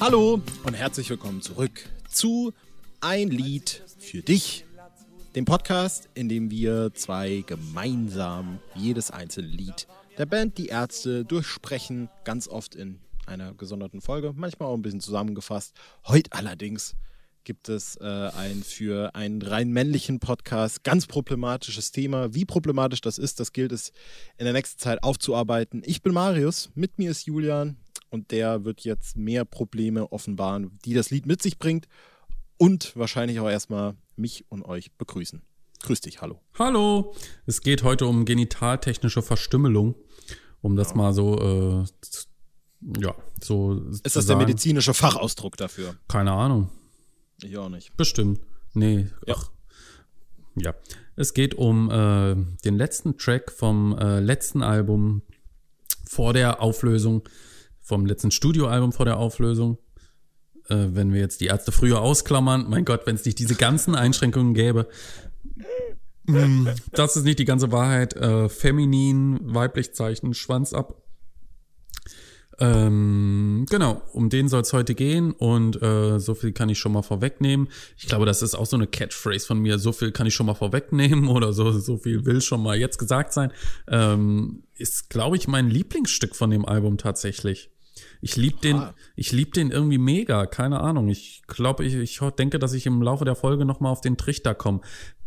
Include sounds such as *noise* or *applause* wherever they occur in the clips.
Hallo und herzlich willkommen zurück zu Ein Lied für dich, dem Podcast, in dem wir zwei gemeinsam jedes einzelne Lied der Band Die Ärzte durchsprechen, ganz oft in einer gesonderten Folge, manchmal auch ein bisschen zusammengefasst. Heute allerdings gibt es äh, ein für einen rein männlichen Podcast ganz problematisches Thema. Wie problematisch das ist, das gilt es in der nächsten Zeit aufzuarbeiten. Ich bin Marius, mit mir ist Julian und der wird jetzt mehr Probleme offenbaren, die das Lied mit sich bringt und wahrscheinlich auch erstmal mich und euch begrüßen. Grüß dich, hallo. Hallo. Es geht heute um genitaltechnische Verstümmelung, um das ja. mal so, äh, ja, so. Ist das der medizinische Fachausdruck dafür? Keine Ahnung. Ich auch nicht. Bestimmt. Nee. Ja. Ach. Ja. Es geht um äh, den letzten Track vom äh, letzten Album vor der Auflösung, vom letzten Studioalbum vor der Auflösung. Äh, wenn wir jetzt die Ärzte früher ausklammern, mein Gott, wenn es nicht diese ganzen Einschränkungen gäbe. Mm, das ist nicht die ganze Wahrheit. Äh, feminin, weiblich Zeichen, Schwanz ab. Ähm, genau, um den soll es heute gehen und äh, so viel kann ich schon mal vorwegnehmen. Ich glaube, das ist auch so eine Catchphrase von mir. So viel kann ich schon mal vorwegnehmen *laughs* oder so, so viel will schon mal jetzt gesagt sein. Ähm, ist, glaube ich, mein Lieblingsstück von dem Album tatsächlich. Ich lieb den, ich lieb den irgendwie mega, keine Ahnung. Ich glaube, ich, ich denke, dass ich im Laufe der Folge noch mal auf den Trichter komme.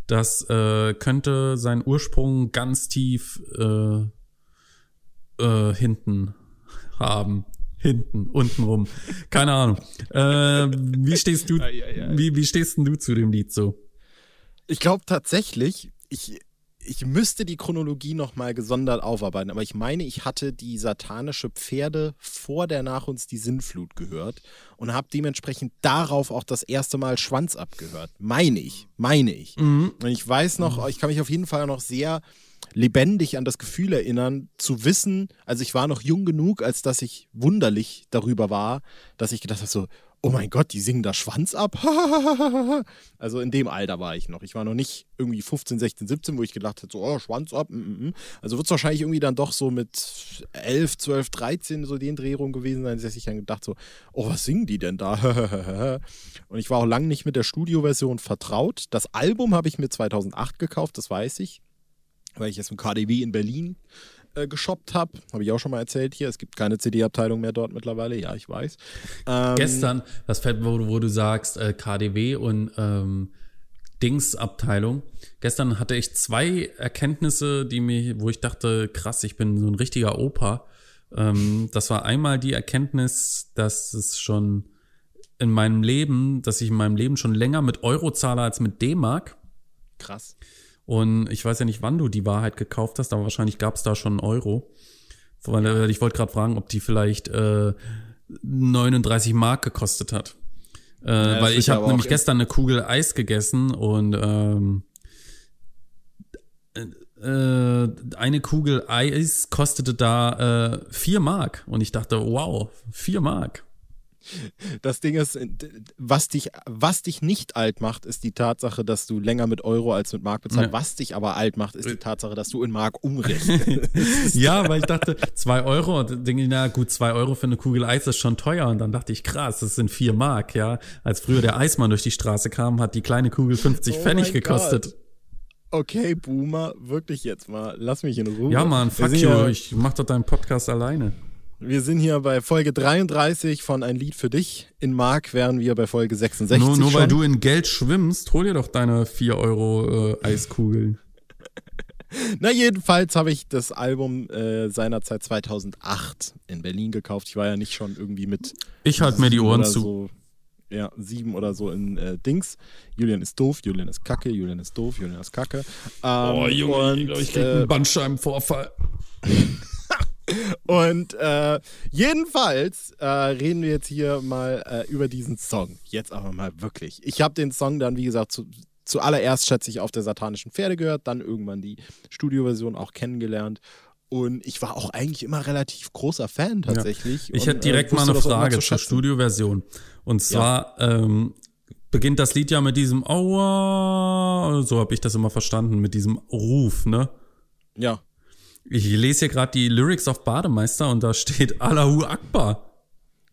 Das äh, könnte seinen Ursprung ganz tief äh, äh, hinten haben. Hinten, untenrum. Keine Ahnung. Äh, wie stehst du, wie, wie stehst denn du zu dem Lied so? Ich glaube tatsächlich, ich, ich müsste die Chronologie nochmal gesondert aufarbeiten, aber ich meine, ich hatte die satanische Pferde vor der Nach uns die Sinnflut gehört und habe dementsprechend darauf auch das erste Mal Schwanz abgehört. Meine ich, meine ich. Mhm. Und ich weiß noch, ich kann mich auf jeden Fall noch sehr lebendig an das Gefühl erinnern, zu wissen, also ich war noch jung genug, als dass ich wunderlich darüber war, dass ich gedacht habe, so, oh mein Gott, die singen da Schwanz ab. *laughs* also in dem Alter war ich noch. Ich war noch nicht irgendwie 15, 16, 17, wo ich gedacht hätte, so, oh, Schwanz ab. Mm, mm, mm. Also wird es wahrscheinlich irgendwie dann doch so mit 11, 12, 13 so den Dreh rum gewesen sein, dass ich dann gedacht so, oh, was singen die denn da? *laughs* Und ich war auch lange nicht mit der Studioversion vertraut. Das Album habe ich mir 2008 gekauft, das weiß ich weil ich jetzt im KDW in Berlin äh, geshoppt habe. Habe ich auch schon mal erzählt hier. Es gibt keine CD-Abteilung mehr dort mittlerweile. Ja, ich weiß. Ähm, Gestern, das Fett, wo, wo du sagst, äh, KDW und ähm, Dings-Abteilung. Gestern hatte ich zwei Erkenntnisse, die mir, wo ich dachte, krass, ich bin so ein richtiger Opa. Ähm, das war einmal die Erkenntnis, dass es schon in meinem Leben, dass ich in meinem Leben schon länger mit Euro zahle als mit D-Mark. Krass. Und ich weiß ja nicht, wann du die Wahrheit gekauft hast, aber wahrscheinlich gab es da schon einen Euro. Weil äh, ich wollte gerade fragen, ob die vielleicht äh, 39 Mark gekostet hat. Äh, ja, weil ich habe nämlich gestern eine Kugel Eis gegessen und ähm, äh, äh, eine Kugel Eis kostete da äh, 4 Mark. Und ich dachte, wow, 4 Mark. Das Ding ist, was dich, was dich nicht alt macht, ist die Tatsache, dass du länger mit Euro als mit Mark bezahlst. Ja. Was dich aber alt macht, ist die Tatsache, dass du in Mark umrechnest. *laughs* ja, weil ich dachte, zwei Euro, und denke ich, na gut, zwei Euro für eine Kugel Eis ist schon teuer. Und dann dachte ich, krass, das sind vier Mark, ja. Als früher der Eismann durch die Straße kam, hat die kleine Kugel 50 oh Pfennig gekostet. Gott. Okay, Boomer, wirklich jetzt mal, lass mich in Ruhe. Ja, Mann, fuck you, ja ich mach doch deinen Podcast alleine. Wir sind hier bei Folge 33 von Ein Lied für dich. In Mark wären wir bei Folge 66. Nur, nur weil du in Geld schwimmst, hol dir doch deine 4 Euro äh, Eiskugeln. *laughs* Na, jedenfalls habe ich das Album äh, seinerzeit 2008 in Berlin gekauft. Ich war ja nicht schon irgendwie mit. Ich halte mir die Ohren zu. So, ja, sieben oder so in äh, Dings. Julian ist doof, Julian ist kacke, Julian ist doof, Julian ist kacke. Ähm, oh, Junge, und, ich glaube, ich krieg einen Bandscheibenvorfall. *laughs* Und äh, jedenfalls äh, reden wir jetzt hier mal äh, über diesen Song. Jetzt aber mal wirklich. Ich habe den Song dann, wie gesagt, zu, zuallererst, schätze ich, auf der satanischen Pferde gehört, dann irgendwann die Studioversion auch kennengelernt. Und ich war auch eigentlich immer relativ großer Fan tatsächlich. Ja. Ich hätte direkt äh, mal eine Frage zur Studioversion. Und zwar ja. ähm, beginnt das Lied ja mit diesem Aua, so habe ich das immer verstanden, mit diesem Ruf, ne? Ja. Ich lese hier gerade die Lyrics auf Bademeister und da steht *laughs* Allahu Akbar.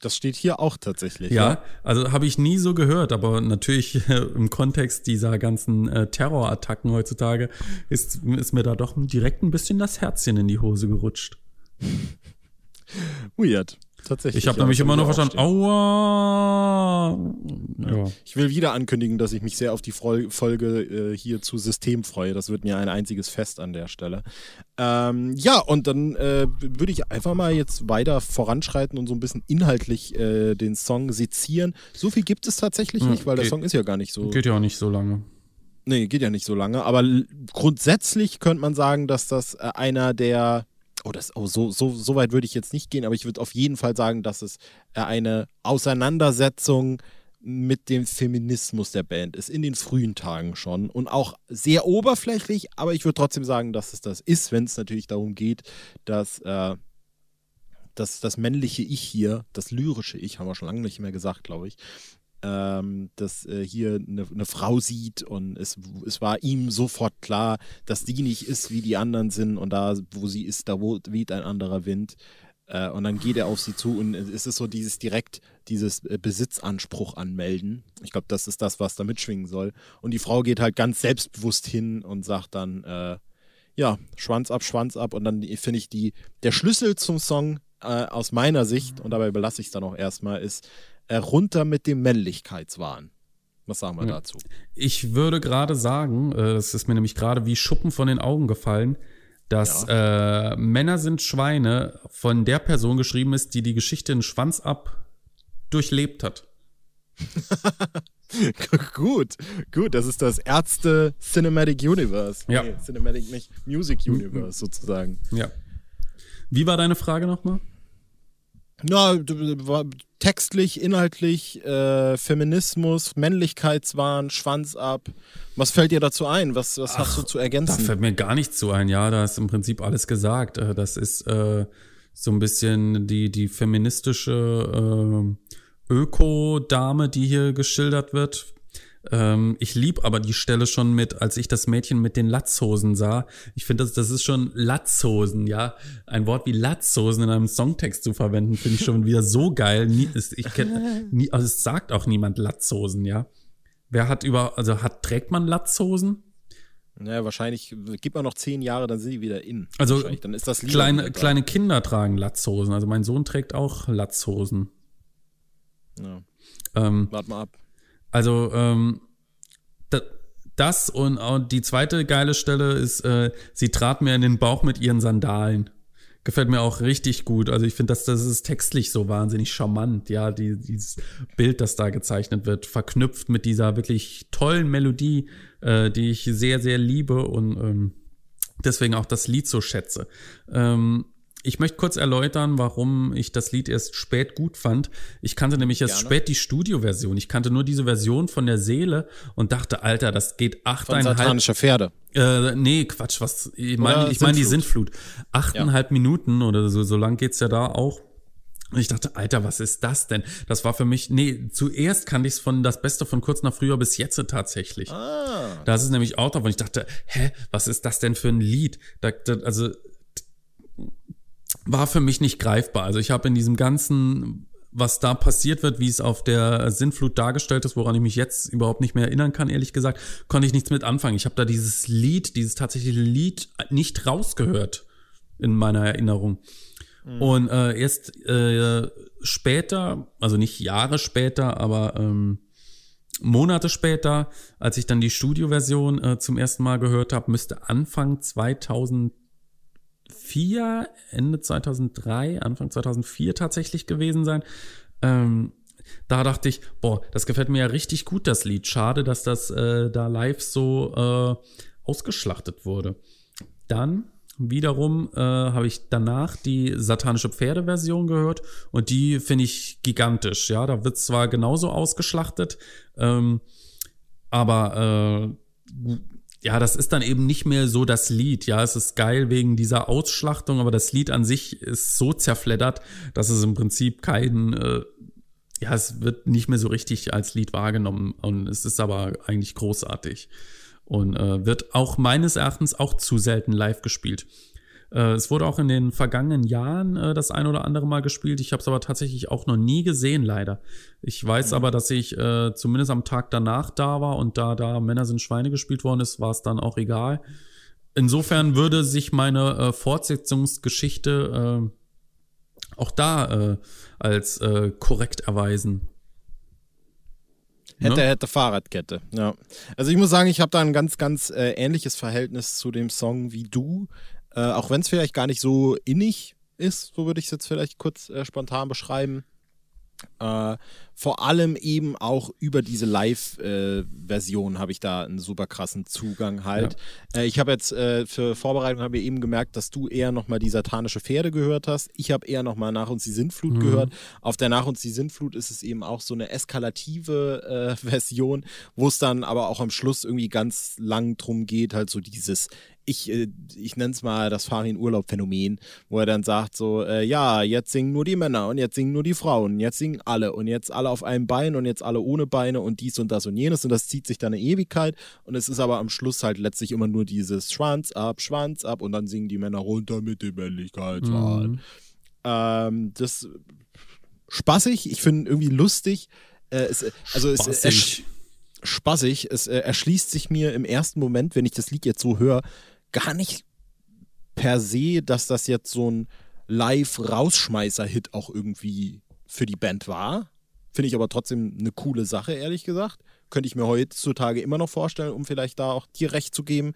Das steht hier auch tatsächlich. Ja, ja. also habe ich nie so gehört, aber natürlich äh, *laughs* im Kontext dieser ganzen äh, Terrorattacken heutzutage ist, ist mir da doch direkt ein bisschen das Herzchen in die Hose gerutscht. Weird. Tatsächlich. Ich habe nämlich immer noch verstanden, aua. Ja. Ich will wieder ankündigen, dass ich mich sehr auf die Folge äh, hier zu System freue. Das wird mir ein einziges Fest an der Stelle. Ähm, ja, und dann äh, würde ich einfach mal jetzt weiter voranschreiten und so ein bisschen inhaltlich äh, den Song sezieren. So viel gibt es tatsächlich hm, nicht, weil geht, der Song ist ja gar nicht so. Geht ja auch nicht so lange. Nee, geht ja nicht so lange. Aber grundsätzlich könnte man sagen, dass das äh, einer der oh, das, oh, so, so, so weit würde ich jetzt nicht gehen, aber ich würde auf jeden Fall sagen, dass es äh, eine Auseinandersetzung mit dem Feminismus der Band ist, in den frühen Tagen schon und auch sehr oberflächlich, aber ich würde trotzdem sagen, dass es das ist, wenn es natürlich darum geht, dass äh, das, das männliche Ich hier, das lyrische Ich, haben wir schon lange nicht mehr gesagt, glaube ich, ähm, dass äh, hier eine, eine, Frau sieht und es, es war ihm sofort klar, dass die nicht ist, wie die anderen sind und da, wo sie ist, da weht ein anderer Wind. Äh, und dann geht er auf sie zu und es ist so dieses direkt, dieses äh, Besitzanspruch anmelden. Ich glaube, das ist das, was da mitschwingen soll. Und die Frau geht halt ganz selbstbewusst hin und sagt dann, äh, ja, Schwanz ab, Schwanz ab. Und dann finde ich die, der Schlüssel zum Song äh, aus meiner Sicht, und dabei belasse ich es dann auch erstmal, ist, runter mit dem Männlichkeitswahn. Was sagen wir dazu? Ich würde gerade sagen, äh, das ist mir nämlich gerade wie Schuppen von den Augen gefallen, dass ja. äh, Männer sind Schweine von der Person geschrieben ist, die die Geschichte in Schwanz ab durchlebt hat. *laughs* gut, gut, das ist das Ärzte Cinematic Universe. Ja. Nee, Cinematic nicht, Music Universe sozusagen. Ja. Wie war deine Frage nochmal? Na, textlich, inhaltlich, äh, Feminismus, Männlichkeitswahn, Schwanz ab. Was fällt dir dazu ein? Was, was Ach, hast du zu ergänzen? Da fällt mir gar nichts zu ein. Ja, da ist im Prinzip alles gesagt. Äh, das ist äh, so ein bisschen die, die feministische äh, Öko-Dame, die hier geschildert wird. Ähm, ich lieb aber die Stelle schon mit, als ich das Mädchen mit den Latzhosen sah. Ich finde, das, das ist schon Latzhosen, ja. Ein Wort wie Latzhosen in einem Songtext zu verwenden, finde ich schon wieder so geil. Nie, ist, ich kenn, nie, also es sagt auch niemand Latzhosen, ja. Wer hat über, also hat, trägt man Latzhosen? Naja, wahrscheinlich gibt man noch zehn Jahre, dann sind die wieder in. Also dann ist das kleine, kleine Kinder tragen Latzhosen. Also mein Sohn trägt auch Latzhosen. Ja. Ähm, Warte mal ab. Also, ähm, das und, und die zweite geile Stelle ist, äh, sie trat mir in den Bauch mit ihren Sandalen. Gefällt mir auch richtig gut. Also ich finde, dass das ist textlich so wahnsinnig charmant, ja, die, dieses Bild, das da gezeichnet wird, verknüpft mit dieser wirklich tollen Melodie, äh, die ich sehr, sehr liebe und ähm, deswegen auch das Lied so schätze. Ähm, ich möchte kurz erläutern, warum ich das Lied erst spät gut fand. Ich kannte nämlich erst Gerne. spät die Studioversion. Ich kannte nur diese Version von der Seele und dachte, Alter, das geht achteinhalb. Von satanischer Pferde. Äh, nee, Quatsch, was, ich meine, ich meine die Sintflut. Achteinhalb ja. Minuten oder so, so lang geht's ja da auch. Und ich dachte, Alter, was ist das denn? Das war für mich, nee, zuerst kannte ich es von das Beste von kurz nach früher bis jetzt tatsächlich. Ah. Das ist nämlich auch drauf. Und ich dachte, hä, was ist das denn für ein Lied? Da, da, also war für mich nicht greifbar. Also ich habe in diesem ganzen, was da passiert wird, wie es auf der Sinnflut dargestellt ist, woran ich mich jetzt überhaupt nicht mehr erinnern kann, ehrlich gesagt, konnte ich nichts mit anfangen. Ich habe da dieses Lied, dieses tatsächliche Lied nicht rausgehört in meiner Erinnerung. Mhm. Und äh, erst äh, später, also nicht Jahre später, aber ähm, Monate später, als ich dann die Studioversion äh, zum ersten Mal gehört habe, müsste Anfang 2000 2004, Ende 2003, Anfang 2004 tatsächlich gewesen sein. Ähm, da dachte ich, boah, das gefällt mir ja richtig gut, das Lied. Schade, dass das äh, da live so äh, ausgeschlachtet wurde. Dann wiederum äh, habe ich danach die satanische Pferde-Version gehört und die finde ich gigantisch. Ja, da wird zwar genauso ausgeschlachtet, ähm, aber äh, ja, das ist dann eben nicht mehr so das Lied. Ja, es ist geil wegen dieser Ausschlachtung, aber das Lied an sich ist so zerfleddert, dass es im Prinzip kein, äh, ja, es wird nicht mehr so richtig als Lied wahrgenommen und es ist aber eigentlich großartig und äh, wird auch meines Erachtens auch zu selten live gespielt. Äh, es wurde auch in den vergangenen Jahren äh, das ein oder andere Mal gespielt. Ich habe es aber tatsächlich auch noch nie gesehen, leider. Ich weiß mhm. aber, dass ich äh, zumindest am Tag danach da war und da da Männer sind Schweine gespielt worden ist, war es dann auch egal. Insofern würde sich meine äh, Fortsetzungsgeschichte äh, auch da als korrekt erweisen. Hätte, ne? hätte Fahrradkette, ja. Also ich muss sagen, ich habe da ein ganz, ganz äh, ähnliches Verhältnis zu dem Song wie du. Äh, auch wenn es vielleicht gar nicht so innig ist, so würde ich es jetzt vielleicht kurz äh, spontan beschreiben. Äh, vor allem eben auch über diese Live-Version äh, habe ich da einen super krassen Zugang halt. Ja. Äh, ich habe jetzt äh, für Vorbereitung habe ich eben gemerkt, dass du eher nochmal die satanische Pferde gehört hast. Ich habe eher nochmal Nach uns die Sintflut mhm. gehört. Auf der Nach uns die Sintflut ist es eben auch so eine eskalative äh, *laughs* Version, wo es dann aber auch am Schluss irgendwie ganz lang drum geht, halt so dieses ich, äh, ich nenne es mal das Farin-Urlaub-Phänomen, wo er dann sagt so, äh, ja, jetzt singen nur die Männer und jetzt singen nur die Frauen, jetzt singen alle und jetzt alle auf einem Bein und jetzt alle ohne Beine und dies und das und jenes und das zieht sich dann eine Ewigkeit und es ist aber am Schluss halt letztlich immer nur dieses Schwanz ab, Schwanz ab und dann singen die Männer runter mit dem Männlichkeitsrad. Mhm. Ähm, das spaßig, ich finde irgendwie lustig. Äh, es, also spaßig. es, spaßig. Es äh, erschließt sich mir im ersten Moment, wenn ich das Lied jetzt so höre, gar nicht per se, dass das jetzt so ein Live-Rausschmeißer-Hit auch irgendwie für die Band war. Finde ich aber trotzdem eine coole Sache, ehrlich gesagt. Könnte ich mir heutzutage immer noch vorstellen, um vielleicht da auch dir recht zu geben.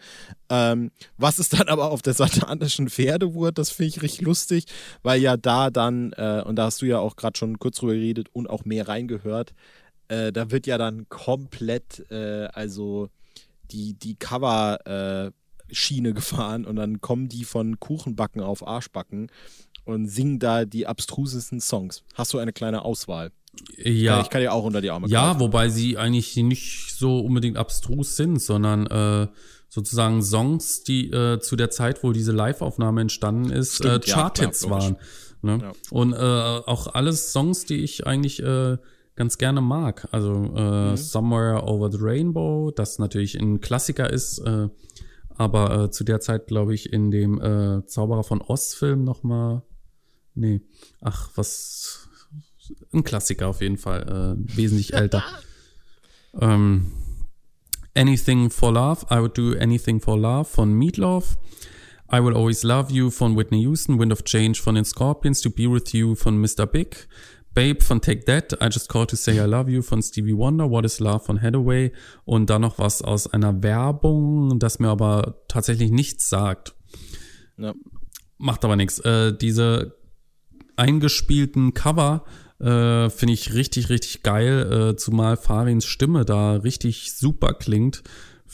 Ähm, was ist *laughs* dann aber auf der satanischen Pferdewurt, das finde ich richtig lustig, weil ja da dann, äh, und da hast du ja auch gerade schon kurz drüber geredet und auch mehr reingehört, äh, da wird ja dann komplett, äh, also die, die Cover- äh, Schiene gefahren und dann kommen die von Kuchenbacken auf Arschbacken und singen da die abstrusesten Songs. Hast du eine kleine Auswahl? Ja. Ich kann ja auch unter die Arme Ja, greifen. wobei sie eigentlich nicht so unbedingt abstrus sind, sondern äh, sozusagen Songs, die äh, zu der Zeit, wo diese Live-Aufnahme entstanden ist, Stimmt, äh, Charthits ja, waren. Ne? Ja. Und äh, auch alles Songs, die ich eigentlich äh, ganz gerne mag. Also äh, mhm. Somewhere Over the Rainbow, das natürlich ein Klassiker ist, äh, aber äh, zu der Zeit, glaube ich, in dem äh, Zauberer von Oz-Film nochmal. Nee. Ach, was. Ein Klassiker auf jeden Fall. Äh, wesentlich *laughs* älter. ähm, Anything for Love. I would do anything for love von Meatloaf. I Will Always Love You von Whitney Houston. Wind of Change von den Scorpions. To Be With You von Mr. Big. Babe von Take That, I Just Called to Say I Love You von Stevie Wonder, What is Love von Hathaway und dann noch was aus einer Werbung, das mir aber tatsächlich nichts sagt. Ja. Macht aber nichts. Äh, diese eingespielten Cover äh, finde ich richtig, richtig geil, äh, zumal Farins Stimme da richtig super klingt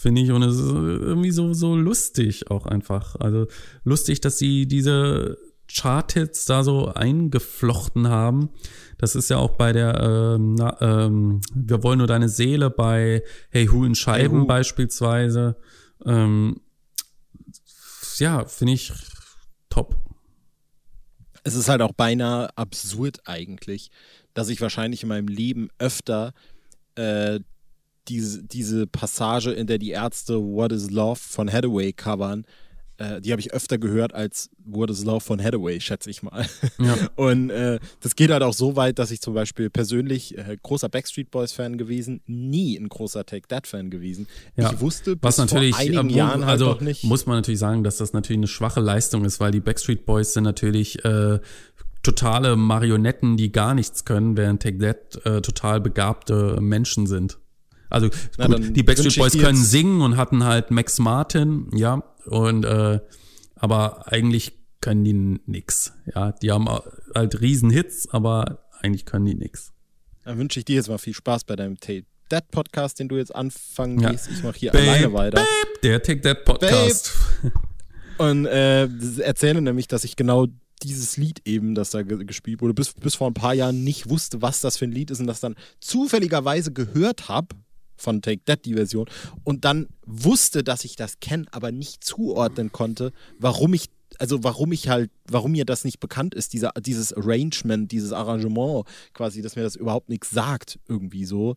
finde ich. Und es ist irgendwie so, so lustig auch einfach. Also lustig, dass sie diese Charthits da so eingeflochten haben. Das ist ja auch bei der ähm, na, ähm, Wir wollen nur deine Seele bei Hey Hu in Scheiben hey, beispielsweise. Ähm, ja, finde ich top. Es ist halt auch beinahe absurd eigentlich, dass ich wahrscheinlich in meinem Leben öfter äh, diese, diese Passage, in der die Ärzte What is Love von Hathaway covern, äh, die habe ich öfter gehört als What is Love von Hathaway, schätze ich mal. Ja. *laughs* Und äh, das geht halt auch so weit, dass ich zum Beispiel persönlich äh, großer Backstreet Boys Fan gewesen, nie ein großer Take That Fan gewesen. Ja. Ich wusste bis Was natürlich, vor einigen äh, Jahren halt also nicht. Muss man natürlich sagen, dass das natürlich eine schwache Leistung ist, weil die Backstreet Boys sind natürlich äh, totale Marionetten, die gar nichts können, während Take That äh, total begabte Menschen sind. Also Na, gut, die Backstreet Boys können singen und hatten halt Max Martin, ja, und äh, aber eigentlich können die nix. Ja, die haben halt riesen Hits, aber eigentlich können die nix. Dann wünsche ich dir jetzt mal viel Spaß bei deinem Take That Podcast, den du jetzt anfangen ja. gehst. Ich mache hier Babe, alleine weiter. Babe, der Take That Podcast. Babe. Und äh, erzähle nämlich, dass ich genau dieses Lied eben, das da gespielt wurde, bis, bis vor ein paar Jahren nicht wusste, was das für ein Lied ist und das dann zufälligerweise gehört habe von Take That, die Version, und dann wusste, dass ich das kenne, aber nicht zuordnen konnte, warum ich, also warum ich halt, warum mir das nicht bekannt ist, dieser, dieses Arrangement, dieses Arrangement quasi, dass mir das überhaupt nichts sagt, irgendwie so.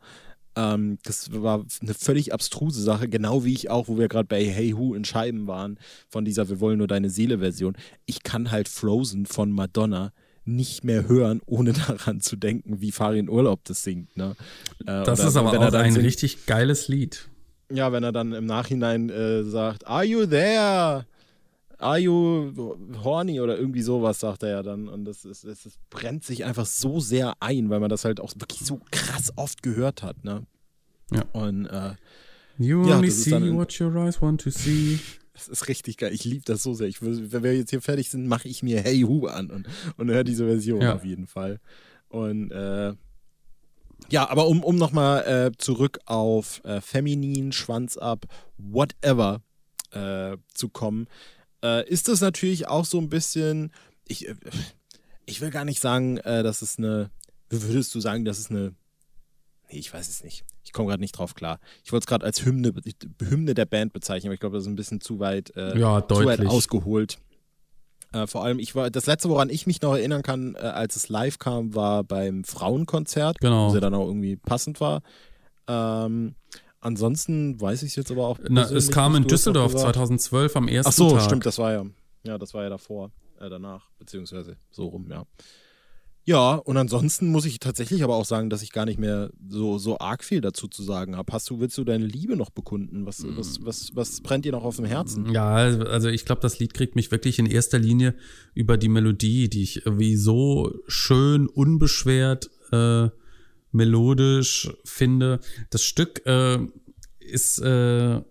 Ähm, das war eine völlig abstruse Sache, genau wie ich auch, wo wir gerade bei Hey Who in Scheiben waren, von dieser Wir wollen nur deine Seele-Version. Ich kann halt Frozen von Madonna nicht mehr hören, ohne *laughs* daran zu denken, wie Farin Urlaub das singt. Ne? Äh, das ist aber auch ein singt, richtig geiles Lied. Ja, wenn er dann im Nachhinein äh, sagt, Are you there? Are you horny oder irgendwie sowas, sagt er ja dann. Und das, ist, das, das brennt sich einfach so sehr ein, weil man das halt auch wirklich so krass oft gehört hat. Ne? Ja. Und äh, You ja, only see what your eyes want to see. Das ist richtig geil. Ich liebe das so sehr. Ich wenn wir jetzt hier fertig sind, mache ich mir Hey Hu an und, und höre diese Version ja. auf jeden Fall. Und äh, ja, aber um, um nochmal äh, zurück auf äh, Feminin, Schwanz ab, whatever äh, zu kommen äh, ist das natürlich auch so ein bisschen, ich, äh, ich will gar nicht sagen, äh, dass es eine, würdest du sagen, dass es eine, nee, ich weiß es nicht. Ich komme gerade nicht drauf klar. Ich wollte es gerade als Hymne, Hymne der Band bezeichnen, aber ich glaube, das ist ein bisschen zu weit, äh, ja, zu weit ausgeholt. Äh, vor allem, ich war, das letzte, woran ich mich noch erinnern kann, äh, als es live kam, war beim Frauenkonzert, genau. wo sie dann auch irgendwie passend war. Ähm, Ansonsten weiß ich es jetzt aber auch. Na, es kam in Düsseldorf 2012 am ersten Ach so, Tag. stimmt, das war ja. Ja, das war ja davor, äh, danach, beziehungsweise so rum, ja. Ja, und ansonsten muss ich tatsächlich aber auch sagen, dass ich gar nicht mehr so, so arg viel dazu zu sagen habe. Hast du, willst du deine Liebe noch bekunden? Was, was, was, was brennt dir noch auf dem Herzen? Ja, also ich glaube, das Lied kriegt mich wirklich in erster Linie über die Melodie, die ich irgendwie so schön, unbeschwert äh, melodisch finde. Das Stück äh, ist äh,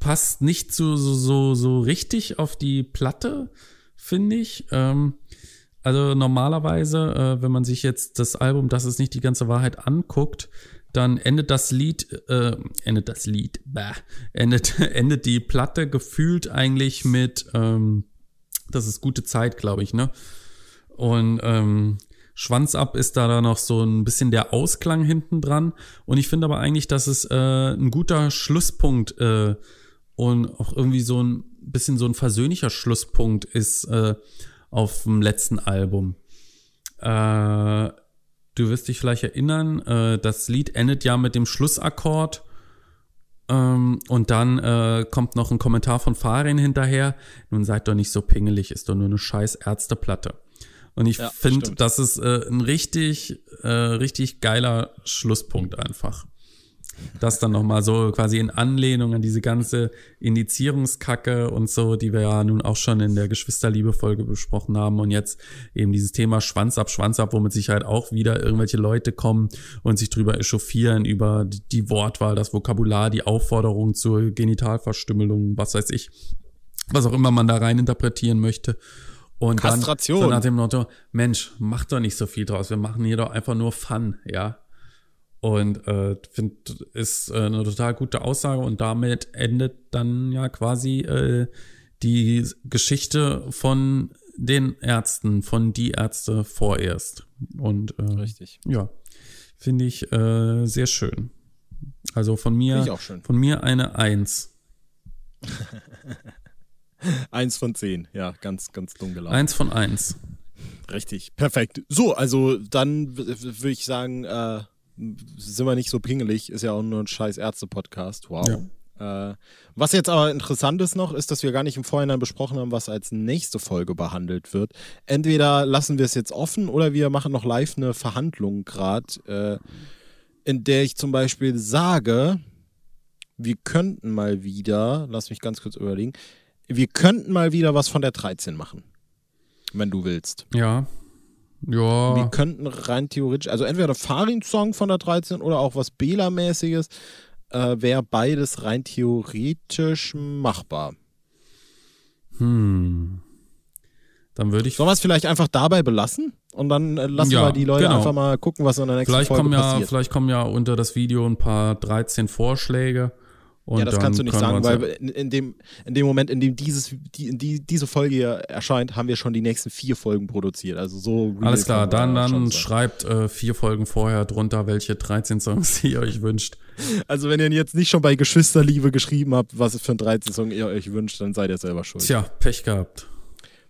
passt nicht so so so so richtig auf die Platte, finde ich. Ähm, also normalerweise, äh, wenn man sich jetzt das Album "Das ist nicht die ganze Wahrheit" anguckt, dann endet das Lied, äh, endet das Lied, bah, endet *laughs* endet die Platte gefühlt eigentlich mit, ähm, das ist gute Zeit, glaube ich, ne? Und ähm, Schwanz ab ist da noch so ein bisschen der Ausklang hinten dran. Und ich finde aber eigentlich, dass es äh, ein guter Schlusspunkt äh, und auch irgendwie so ein bisschen so ein versöhnlicher Schlusspunkt ist äh, auf dem letzten Album. Äh, du wirst dich vielleicht erinnern, äh, das Lied endet ja mit dem Schlussakkord. Ähm, und dann äh, kommt noch ein Kommentar von Farin hinterher. Nun seid doch nicht so pingelig, ist doch nur eine scheiß Ärzteplatte. Und ich ja, finde, das ist äh, ein richtig, äh, richtig geiler Schlusspunkt einfach. Das dann nochmal so quasi in Anlehnung an diese ganze Indizierungskacke und so, die wir ja nun auch schon in der Geschwisterliebe-Folge besprochen haben und jetzt eben dieses Thema Schwanz ab, Schwanz ab, womit sich halt auch wieder irgendwelche Leute kommen und sich drüber echauffieren, über die Wortwahl, das Vokabular, die Aufforderung zur Genitalverstümmelung, was weiß ich, was auch immer man da rein interpretieren möchte. Und Kastration. dann so nach dem Motto, Mensch, mach doch nicht so viel draus, wir machen hier doch einfach nur Fun, ja. Und äh, finde, ist äh, eine total gute Aussage und damit endet dann ja quasi äh, die Geschichte von den Ärzten, von die Ärzte vorerst. Und äh, Richtig. ja, finde ich äh, sehr schön. Also von mir, von mir eine Eins. *laughs* eins von zehn, ja, ganz, ganz dumm gelaufen. Eins von eins. Richtig, perfekt. So, also dann würde ich sagen, äh, sind wir nicht so pingelig, ist ja auch nur ein scheiß Ärzte-Podcast. Wow. Ja. Äh, was jetzt aber interessant ist noch, ist, dass wir gar nicht im Vorhinein besprochen haben, was als nächste Folge behandelt wird. Entweder lassen wir es jetzt offen oder wir machen noch live eine Verhandlung gerade, äh, in der ich zum Beispiel sage, wir könnten mal wieder, lass mich ganz kurz überlegen, wir könnten mal wieder was von der 13 machen. Wenn du willst. Ja. Ja. Wir könnten rein theoretisch, also entweder Farin-Song von der 13 oder auch was Bela-mäßiges, äh, wäre beides rein theoretisch machbar. Hm. Dann würde ich. Sollen wir es vielleicht einfach dabei belassen? Und dann äh, lassen ja, wir die Leute genau. einfach mal gucken, was in der nächsten vielleicht Folge kommen ja, passiert. Vielleicht kommen ja unter das Video ein paar 13 Vorschläge. Und ja, das kannst du nicht sagen, weil in, in, dem, in dem Moment, in dem dieses, die, in die, diese Folge hier erscheint, haben wir schon die nächsten vier Folgen produziert. Also so. Alles klar, dann, dann schreibt äh, vier Folgen vorher drunter, welche 13 Songs *laughs* ihr euch wünscht. Also wenn ihr jetzt nicht schon bei Geschwisterliebe geschrieben habt, was für ein 13 Song ihr euch wünscht, dann seid ihr selber schuld. Tja, Pech gehabt.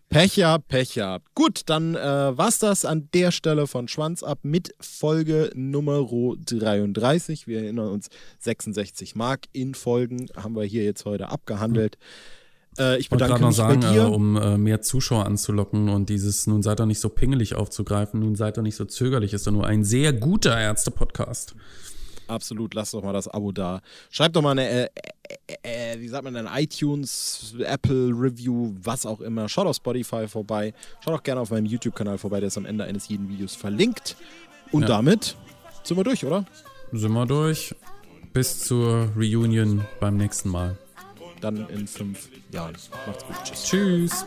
Pech gehabt, Pech gehabt. Gut, dann äh, war's das an der Stelle von Schwanz ab mit Folge Nummer 33. Wir erinnern uns, 66 Mark in Folgen haben wir hier jetzt heute abgehandelt. Äh, ich bedanke noch mich sagen, bei dir. Äh, um äh, mehr Zuschauer anzulocken und dieses nun seid doch nicht so pingelig aufzugreifen, nun seid doch nicht so zögerlich, ist doch nur ein sehr guter Ärzte-Podcast. Absolut, lasst doch mal das Abo da. Schreibt doch mal eine, äh, äh, äh, wie sagt man denn, iTunes, Apple Review, was auch immer. Schaut auf Spotify vorbei. Schaut auch gerne auf meinem YouTube-Kanal vorbei, der ist am Ende eines jeden Videos verlinkt. Und Ja. damit sind wir durch, oder? Sind wir durch. Bis zur Reunion beim nächsten Mal. Dann in fünf Jahren. Macht's gut. Tschüss. Tschüss.